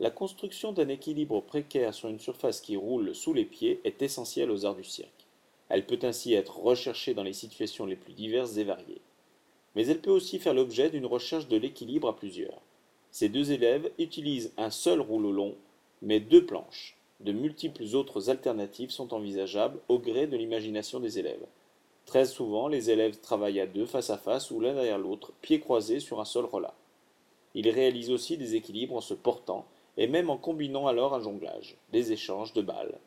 La construction d'un équilibre précaire sur une surface qui roule sous les pieds est essentielle aux arts du cirque. Elle peut ainsi être recherchée dans les situations les plus diverses et variées. Mais elle peut aussi faire l'objet d'une recherche de l'équilibre à plusieurs. Ces deux élèves utilisent un seul rouleau long, mais deux planches. De multiples autres alternatives sont envisageables au gré de l'imagination des élèves. Très souvent, les élèves travaillent à deux face à face ou l'un derrière l'autre, pieds croisés sur un seul relat. Ils réalisent aussi des équilibres en se portant et même en combinant alors un jonglage, des échanges de balles,